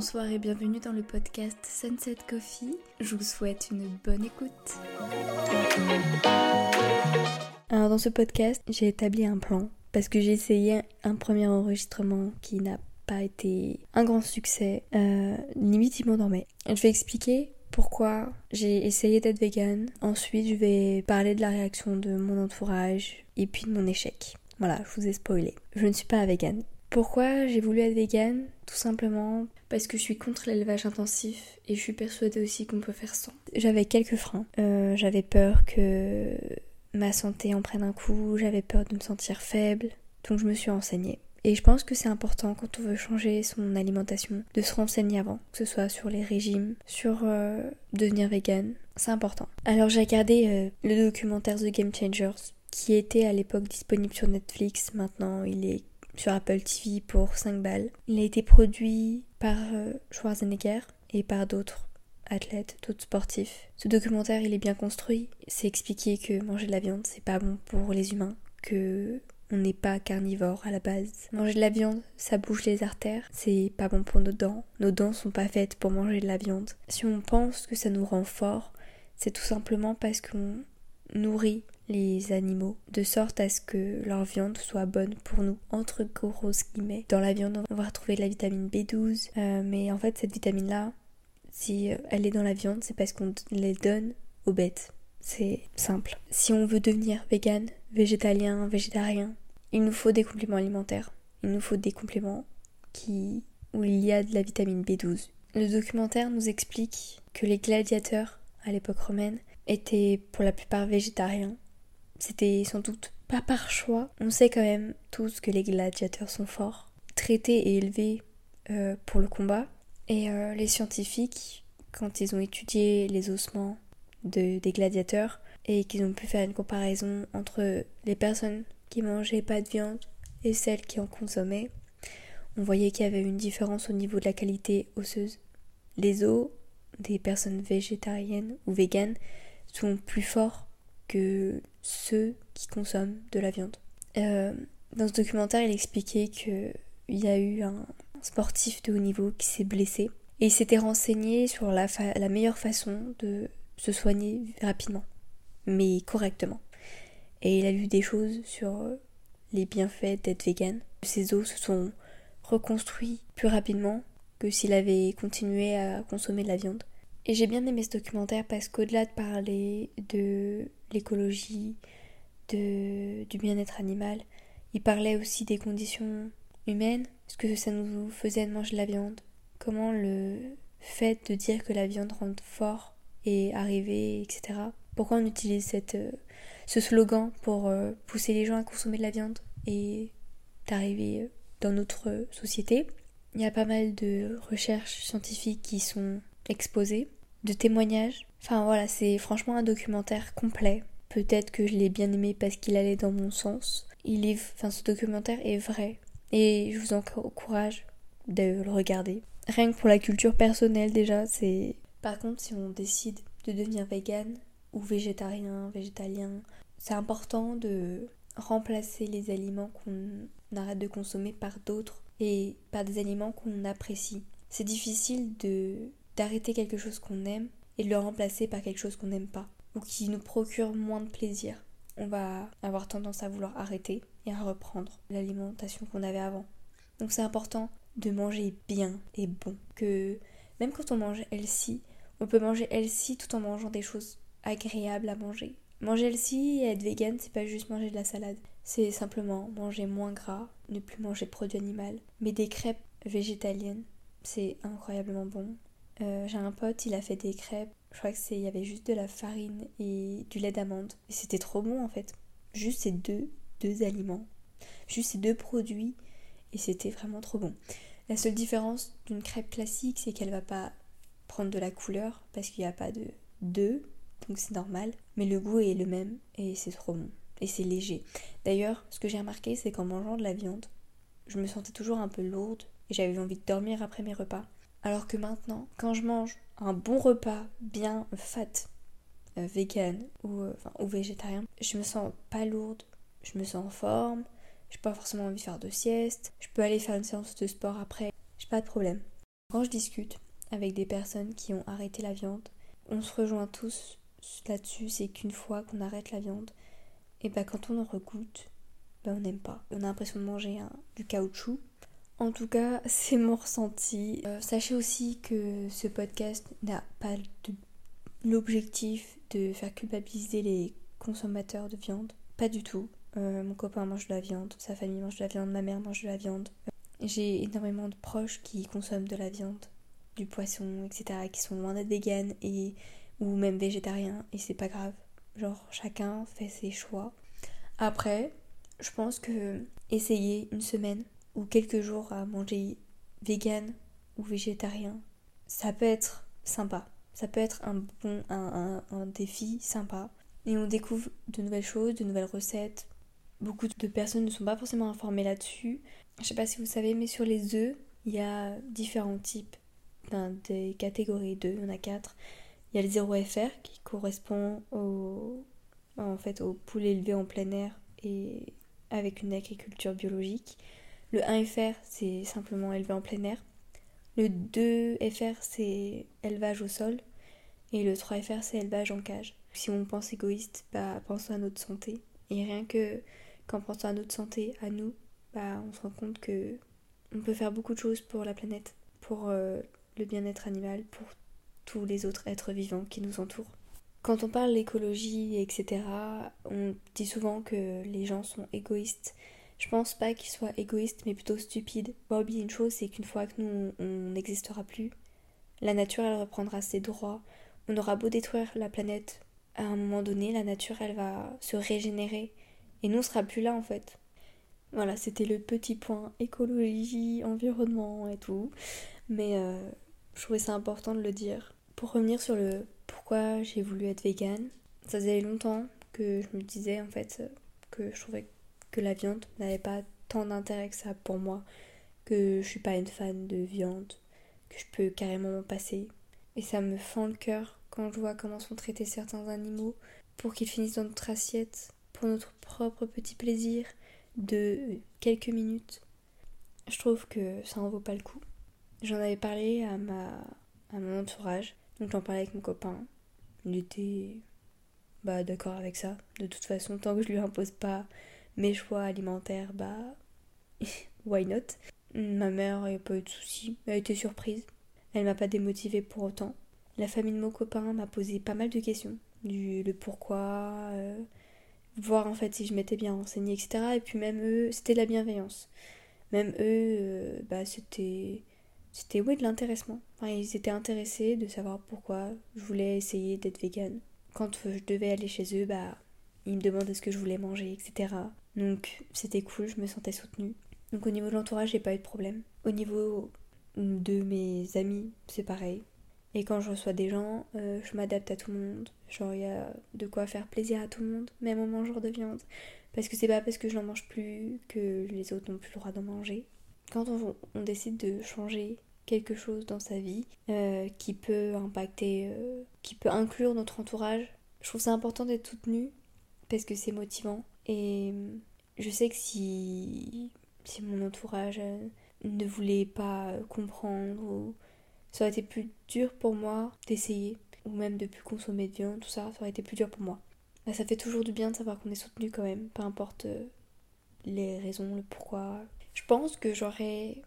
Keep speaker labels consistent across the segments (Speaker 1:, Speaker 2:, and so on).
Speaker 1: bonsoir et bienvenue dans le podcast Sunset Coffee. Je vous souhaite une bonne écoute. Alors dans ce podcast, j'ai établi un plan parce que j'ai essayé un premier enregistrement qui n'a pas été un grand succès. Euh, limite, il m'endormait. Je vais expliquer pourquoi j'ai essayé d'être vegan. Ensuite, je vais parler de la réaction de mon entourage et puis de mon échec. Voilà, je vous ai spoilé. Je ne suis pas vegan. Pourquoi j'ai voulu être vegan Tout simplement parce que je suis contre l'élevage intensif et je suis persuadée aussi qu'on peut faire sans. J'avais quelques freins. Euh, j'avais peur que ma santé en prenne un coup, j'avais peur de me sentir faible, donc je me suis renseignée. Et je pense que c'est important quand on veut changer son alimentation de se renseigner avant, que ce soit sur les régimes, sur euh, devenir vegan, c'est important. Alors j'ai regardé euh, le documentaire The Game Changers qui était à l'époque disponible sur Netflix, maintenant il est sur Apple TV pour 5 balles. Il a été produit par euh, Schwarzenegger et par d'autres athlètes, d'autres sportifs. Ce documentaire, il est bien construit. C'est expliqué que manger de la viande, c'est pas bon pour les humains, que on n'est pas carnivore à la base. Manger de la viande, ça bouge les artères, c'est pas bon pour nos dents. Nos dents sont pas faites pour manger de la viande. Si on pense que ça nous rend fort, c'est tout simplement parce qu'on nourrit les animaux de sorte à ce que leur viande soit bonne pour nous. Entre grosses guillemets, dans la viande, on va retrouver de la vitamine B12, euh, mais en fait, cette vitamine-là, si euh, elle est dans la viande, c'est parce qu'on les donne aux bêtes. C'est simple. Si on veut devenir vegan, végétalien, végétarien, il nous faut des compléments alimentaires. Il nous faut des compléments qui où il y a de la vitamine B12. Le documentaire nous explique que les gladiateurs à l'époque romaine étaient pour la plupart végétariens c'était sans doute pas par choix. On sait quand même tous que les gladiateurs sont forts, traités et élevés euh, pour le combat. Et euh, les scientifiques, quand ils ont étudié les ossements de, des gladiateurs et qu'ils ont pu faire une comparaison entre les personnes qui mangeaient pas de viande et celles qui en consommaient, on voyait qu'il y avait une différence au niveau de la qualité osseuse. Les os des personnes végétariennes ou véganes sont plus forts que ceux qui consomment de la viande. Euh, dans ce documentaire, il expliquait qu'il y a eu un sportif de haut niveau qui s'est blessé et il s'était renseigné sur la, meilleure façon de se soigner rapidement, mais correctement. Et il a lu des choses sur les bienfaits d'être vegan. Ses os se sont reconstruits plus rapidement que s'il avait continué à consommer de la viande. Et j'ai bien aimé ce documentaire parce qu'au-delà de parler de l'écologie, de, du bien-être animal, il parlait aussi des conditions humaines, ce que ça nous faisait de manger de la viande, comment le fait de dire que la viande rend fort est arrivé, etc. Pourquoi on utilise cette, euh, ce slogan pour euh, pousser les gens à consommer de la viande et d'arriver euh, dans notre société? Il y a pas mal de recherches scientifiques qui sont exposées, de témoignages. Enfin voilà, c'est franchement un documentaire complet. Peut-être que je l'ai bien aimé parce qu'il allait dans mon sens. Il est, enfin, ce documentaire est vrai et je vous encourage de le regarder. Rien que pour la culture personnelle déjà, c'est. Par contre, si on décide de devenir vegan ou végétarien, végétalien, c'est important de remplacer les aliments qu'on arrête de consommer par d'autres et par des aliments qu'on apprécie. C'est difficile de d'arrêter quelque chose qu'on aime et de le remplacer par quelque chose qu'on n'aime pas ou qui nous procure moins de plaisir. On va avoir tendance à vouloir arrêter et à reprendre l'alimentation qu'on avait avant. Donc c'est important de manger bien et bon. Que même quand on mange healthy, on peut manger healthy tout en mangeant des choses agréables à manger. Manger healthy et être vegan, c'est pas juste manger de la salade. C'est simplement manger moins gras, ne plus manger de produits animaux. Mais des crêpes végétaliennes, c'est incroyablement bon. Euh, j'ai un pote, il a fait des crêpes. Je crois que c'est, il y avait juste de la farine et du lait d'amande. Et c'était trop bon en fait. Juste ces deux, deux aliments. Juste ces deux produits. Et c'était vraiment trop bon. La seule différence d'une crêpe classique, c'est qu'elle va pas prendre de la couleur parce qu'il n'y a pas de d'œufs. Donc c'est normal. Mais le goût est le même et c'est trop bon. Et c'est léger. D'ailleurs, ce que j'ai remarqué, c'est qu'en mangeant de la viande, je me sentais toujours un peu lourde et j'avais envie de dormir après mes repas. Alors que maintenant, quand je mange un bon repas bien fat, euh, vegan ou, euh, ou végétarien, je me sens pas lourde, je me sens en forme, j'ai pas forcément envie de faire de sieste, je peux aller faire une séance de sport après, j'ai pas de problème. Quand je discute avec des personnes qui ont arrêté la viande, on se rejoint tous là-dessus, c'est qu'une fois qu'on arrête la viande, et bah quand on en regoute, bah on n'aime pas. On a l'impression de manger du caoutchouc. En tout cas, c'est mon ressenti. Euh, sachez aussi que ce podcast n'a pas l'objectif de faire culpabiliser les consommateurs de viande. Pas du tout. Euh, mon copain mange de la viande, sa famille mange de la viande, ma mère mange de la viande. J'ai énormément de proches qui consomment de la viande, du poisson, etc., qui sont loin d'être véganes et ou même végétariens, et c'est pas grave. Genre, chacun fait ses choix. Après, je pense que essayer une semaine ou quelques jours à manger vegan ou végétarien, ça peut être sympa. Ça peut être un bon un, un, défi sympa. Et on découvre de nouvelles choses, de nouvelles recettes. Beaucoup de personnes ne sont pas forcément informées là-dessus. Je sais pas si vous savez, mais sur les œufs, il y a différents types, des catégories d'œufs, il y en a quatre. Il y a le 0FR qui correspond au, en fait, au poulet élevé en plein air et avec une agriculture biologique. Le 1FR, c'est simplement élevé en plein air. Le 2FR, c'est élevage au sol. Et le 3FR, c'est élevage en cage. Si on pense égoïste, bah, pensons à notre santé. Et rien que qu'en pensant à notre santé, à nous, bah, on se rend compte que on peut faire beaucoup de choses pour la planète, pour euh, le bien-être animal, pour tous les autres êtres vivants qui nous entourent. Quand on parle d'écologie, etc., on dit souvent que les gens sont égoïstes. Je pense pas qu'ils soient égoïstes, mais plutôt stupides. Faut pas oublier une chose, c'est qu'une fois que nous, on n'existera plus, la nature, elle reprendra ses droits. On aura beau détruire la planète, à un moment donné, la nature, elle va se régénérer. Et nous, on sera plus là, en fait. Voilà, c'était le petit point écologie, environnement et tout. Mais euh, je trouvais ça important de le dire. Pour revenir sur le pourquoi j'ai voulu être végane, ça faisait longtemps que je me disais en fait que je trouvais que la viande n'avait pas tant d'intérêt que ça pour moi, que je suis pas une fan de viande, que je peux carrément m'en passer. Et ça me fend le cœur quand je vois comment sont traités certains animaux pour qu'ils finissent dans notre assiette pour notre propre petit plaisir de quelques minutes. Je trouve que ça en vaut pas le coup. J'en avais parlé à ma à mon entourage donc j'en parlais avec mon copain. Il était bah, d'accord avec ça. De toute façon, tant que je lui impose pas mes choix alimentaires, bah why not? Ma mère, il a pas eu de soucis. Elle a été surprise. Elle m'a pas démotivée pour autant. La famille de mon copain m'a posé pas mal de questions. Du le pourquoi, euh, voir en fait si je m'étais bien renseignée, etc. Et puis même eux, c'était la bienveillance. Même eux, euh, bah c'était c'était oui de l'intéressement. ils étaient intéressés de savoir pourquoi je voulais essayer d'être vegan. Quand je devais aller chez eux, bah ils me demandaient ce que je voulais manger, etc. Donc c'était cool, je me sentais soutenue. Donc au niveau de l'entourage, j'ai pas eu de problème. Au niveau de mes amis, c'est pareil. Et quand je reçois des gens, euh, je m'adapte à tout le monde. Genre, il y a de quoi faire plaisir à tout le monde, même aux mangeurs de viande. Parce que c'est pas parce que je n'en mange plus que les autres n'ont plus le droit d'en manger quand on, décide de changer quelque chose dans sa vie euh, qui peut impacter, euh, qui peut inclure notre entourage, je trouve ça important d'être soutenu parce que c'est motivant. Et je sais que si, si mon entourage euh, ne voulait pas comprendre, ou ça aurait été plus dur pour moi d'essayer, ou même de plus consommer de viande, tout ça, ça aurait été plus dur pour moi. Bah, ça fait toujours du bien de savoir qu'on est soutenu quand même, peu importe les raisons, le pourquoi, je pense que j'aurais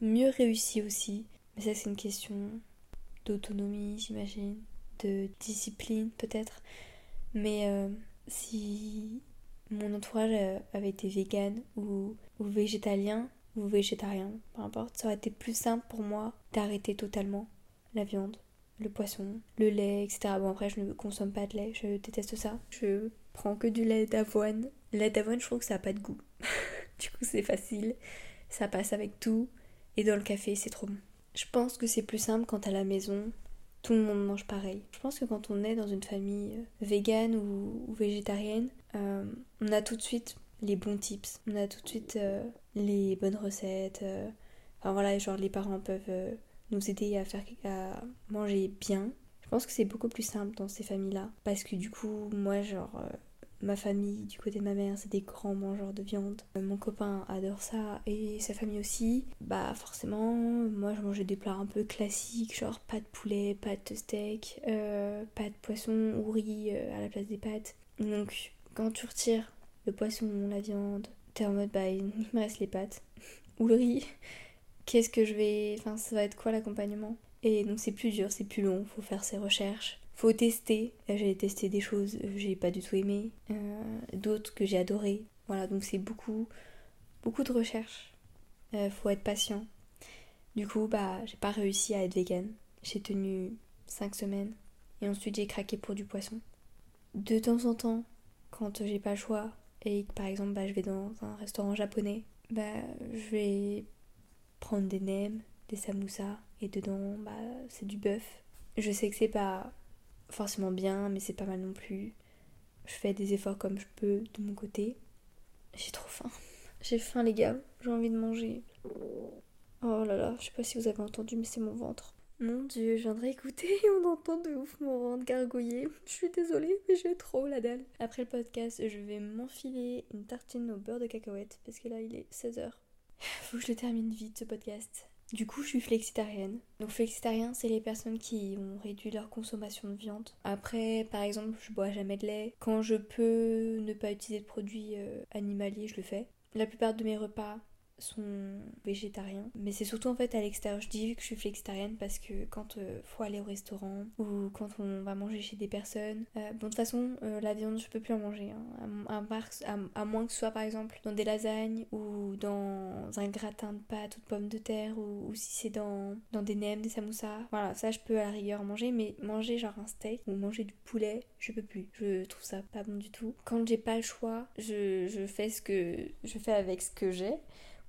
Speaker 1: mieux réussi aussi. Mais ça, c'est une question d'autonomie, j'imagine, de discipline peut-être. Mais euh, si mon entourage euh, avait été vegan ou, ou végétalien ou végétarien, peu importe, ça aurait été plus simple pour moi d'arrêter totalement la viande, le poisson, le lait, etc. Bon, après, je ne consomme pas de lait, je déteste ça. Je prends que du lait d'avoine. Lait d'avoine, je trouve que ça n'a pas de goût. du coup, c'est facile, ça passe avec tout, et dans le café, c'est trop bon. Je pense que c'est plus simple quand à la maison, tout le monde mange pareil. Je pense que quand on est dans une famille euh, végane ou, végétarienne, euh, on a tout de suite les bons tips, on a tout de suite euh, les bonnes recettes. enfin voilà, genre les parents peuvent nous aider à faire à manger bien. Je pense que c'est beaucoup plus simple dans ces familles-là parce que du coup, moi, genre, ma famille, du côté de ma mère, c'est des grands mangeurs de viande. Euh, mon copain adore ça et sa famille aussi. Bah forcément, moi je mangeais des plats un peu classiques, genre pas de poulet, pas de steak, euh, pas de poisson ou riz euh, à la place des pâtes. Donc quand tu retires le poisson, la viande, t'es en mode bah il me reste les pâtes ou le riz. Qu'est-ce que je vais... Enfin ça va être quoi l'accompagnement? Et donc c'est plus dur, c'est plus long, faut faire ses recherches faut tester. J'ai testé des choses que j'ai pas du tout aimé, euh, d'autres que j'ai adoré. Voilà, donc c'est beaucoup, beaucoup de recherche. Euh, faut être patient. Du coup, bah, j'ai pas réussi à être vegan. J'ai tenu 5 semaines et ensuite j'ai craqué pour du poisson. De temps en temps, quand j'ai pas le choix et que par exemple bah, je vais dans un restaurant japonais, bah, je vais prendre des nems, des samoussas et dedans bah, c'est du bœuf. Je sais que c'est pas forcément bien, mais c'est pas mal non plus. Je fais des efforts comme je peux de mon côté. J'ai trop faim. J'ai faim, les gars. J'ai envie de manger. Oh là là, je sais pas si vous avez entendu, mais c'est mon ventre. Mon dieu, je viendrai écouter et on entend de ouf mon ventre gargouiller. Je suis désolée, mais j'ai trop la dalle. Après le podcast, je vais m'enfiler une tartine au beurre de cacahuète parce que là, il est 16h. Faut que je termine vite ce podcast. Du coup, je suis flexitarienne. Donc, flexitarien, c'est les personnes qui ont réduit leur consommation de viande. Après, par exemple, je bois jamais de lait. Quand je peux ne pas utiliser de produits euh, animaliers, je le fais. La plupart de mes repas, sont végétariens. Mais c'est surtout en fait à l'extérieur. Je dis que je suis flexitarienne parce que quand euh, faut aller au restaurant ou quand on va manger chez des personnes, euh, bon de toute façon euh, la viande je peux plus en manger. Hein. À, moins que ce soit par exemple dans des lasagnes ou dans un gratin de pâtes ou de pommes de terre ou, si c'est dans, dans des nems, des samoussas. Voilà, ça je peux à la rigueur manger, mais manger genre un steak ou manger du poulet, je peux plus. Je trouve ça pas bon du tout. Quand j'ai pas le choix, je, je fais ce que je fais avec ce que j'ai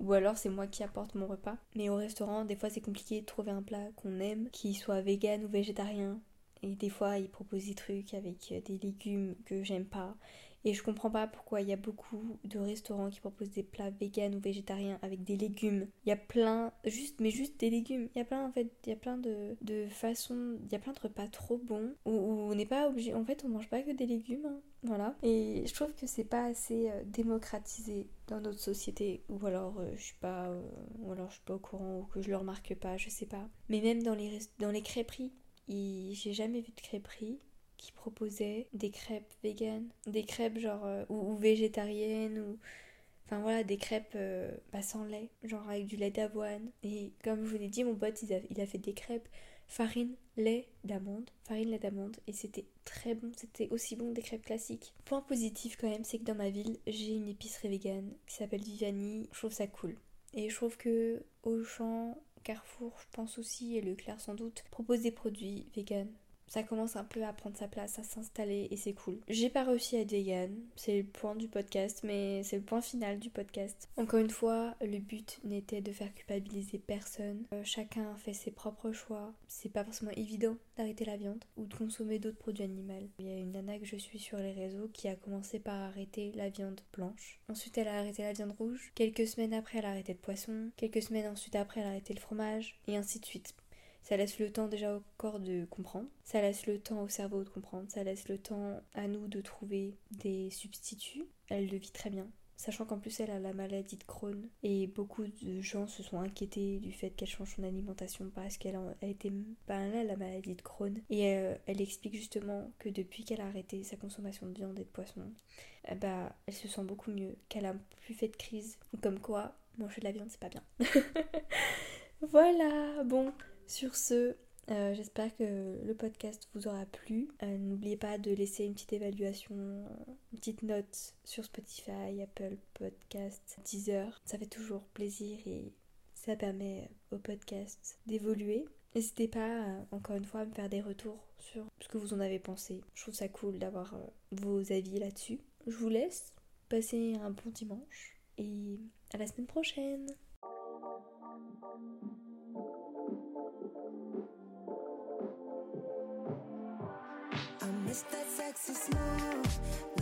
Speaker 1: ou alors c'est moi qui apporte mon repas. Mais au restaurant, des fois c'est compliqué de trouver un plat qu'on aime, qui soit vegan ou végétarien. Et des fois, ils proposent des trucs avec euh, des légumes que j'aime pas. Et je comprends pas pourquoi il y a beaucoup de restaurants qui proposent des plats vegan ou végétariens avec des légumes. Il y a plein, juste, mais juste des légumes. Il y a plein, en fait, il y a plein de, de façons, il y a plein de repas trop bons où, on n'est pas obligé, en fait, on mange pas que des légumes. Hein. Voilà. Et je trouve que c'est pas assez euh, démocratisé dans notre société. Ou alors euh, je suis pas euh, ou alors je suis pas au courant ou que je le remarque pas, je sais pas. Mais même dans les dans les crêperies, j'ai jamais vu de crêperie qui proposait des crêpes vegan, des crêpes genre ou, végétariennes ou enfin voilà des crêpes pas sans lait, genre avec du lait d'avoine. Et comme je vous l'ai dit, mon pote il a, il a fait des crêpes farine, lait d'amande, farine, lait d'amande, et c'était très bon, c'était aussi bon que des crêpes classiques. Point positif quand même, c'est que dans ma ville, j'ai une épicerie vegan qui s'appelle Vivani, je trouve ça cool. Et je trouve que Auchan, Carrefour, je pense aussi, et Leclerc sans doute, proposent des produits vegan ça commence un peu à prendre sa place, à s'installer et c'est cool. J'ai pas réussi à être vegan, c'est le point du podcast, mais c'est le point final du podcast. Encore une fois, le but n'était de faire culpabiliser personne. Euh, chacun fait ses propres choix. C'est pas forcément évident d'arrêter la viande ou de consommer d'autres produits animaux. Il y a une nana que je suis sur les réseaux qui a commencé par arrêter la viande blanche. Ensuite, elle a arrêté la viande rouge. Quelques semaines après, elle a arrêté le poisson. Quelques semaines ensuite après, elle a arrêté le fromage. Et ainsi de suite. Ça laisse le temps déjà au corps de comprendre, ça laisse le temps au cerveau de comprendre, ça laisse le temps à nous de trouver des substituts. Elle le vit très bien. Sachant qu'en plus elle a la maladie de Crohn et beaucoup de gens se sont inquiétés du fait qu'elle change son alimentation parce qu'elle a été là la maladie de Crohn et euh, elle explique justement que depuis qu'elle a arrêté sa consommation de viande et de poisson, bah elle se sent beaucoup mieux, qu'elle a plus fait de crise. Comme quoi manger de la viande c'est pas bien. voilà, bon, sur ce, euh, j'espère que le podcast vous aura plu. Euh, n'oubliez pas de laisser une petite évaluation, une petite note sur Spotify, Apple Podcast, Deezer. Ça fait toujours plaisir et ça permet au podcast d'évoluer. N'hésitez pas, euh, encore une fois, à me faire des retours sur ce que vous en avez pensé. Je trouve ça cool d'avoir vos avis là-dessus. Je vous laisse passer un bon dimanche et à la semaine prochaine. Miss that sexy smile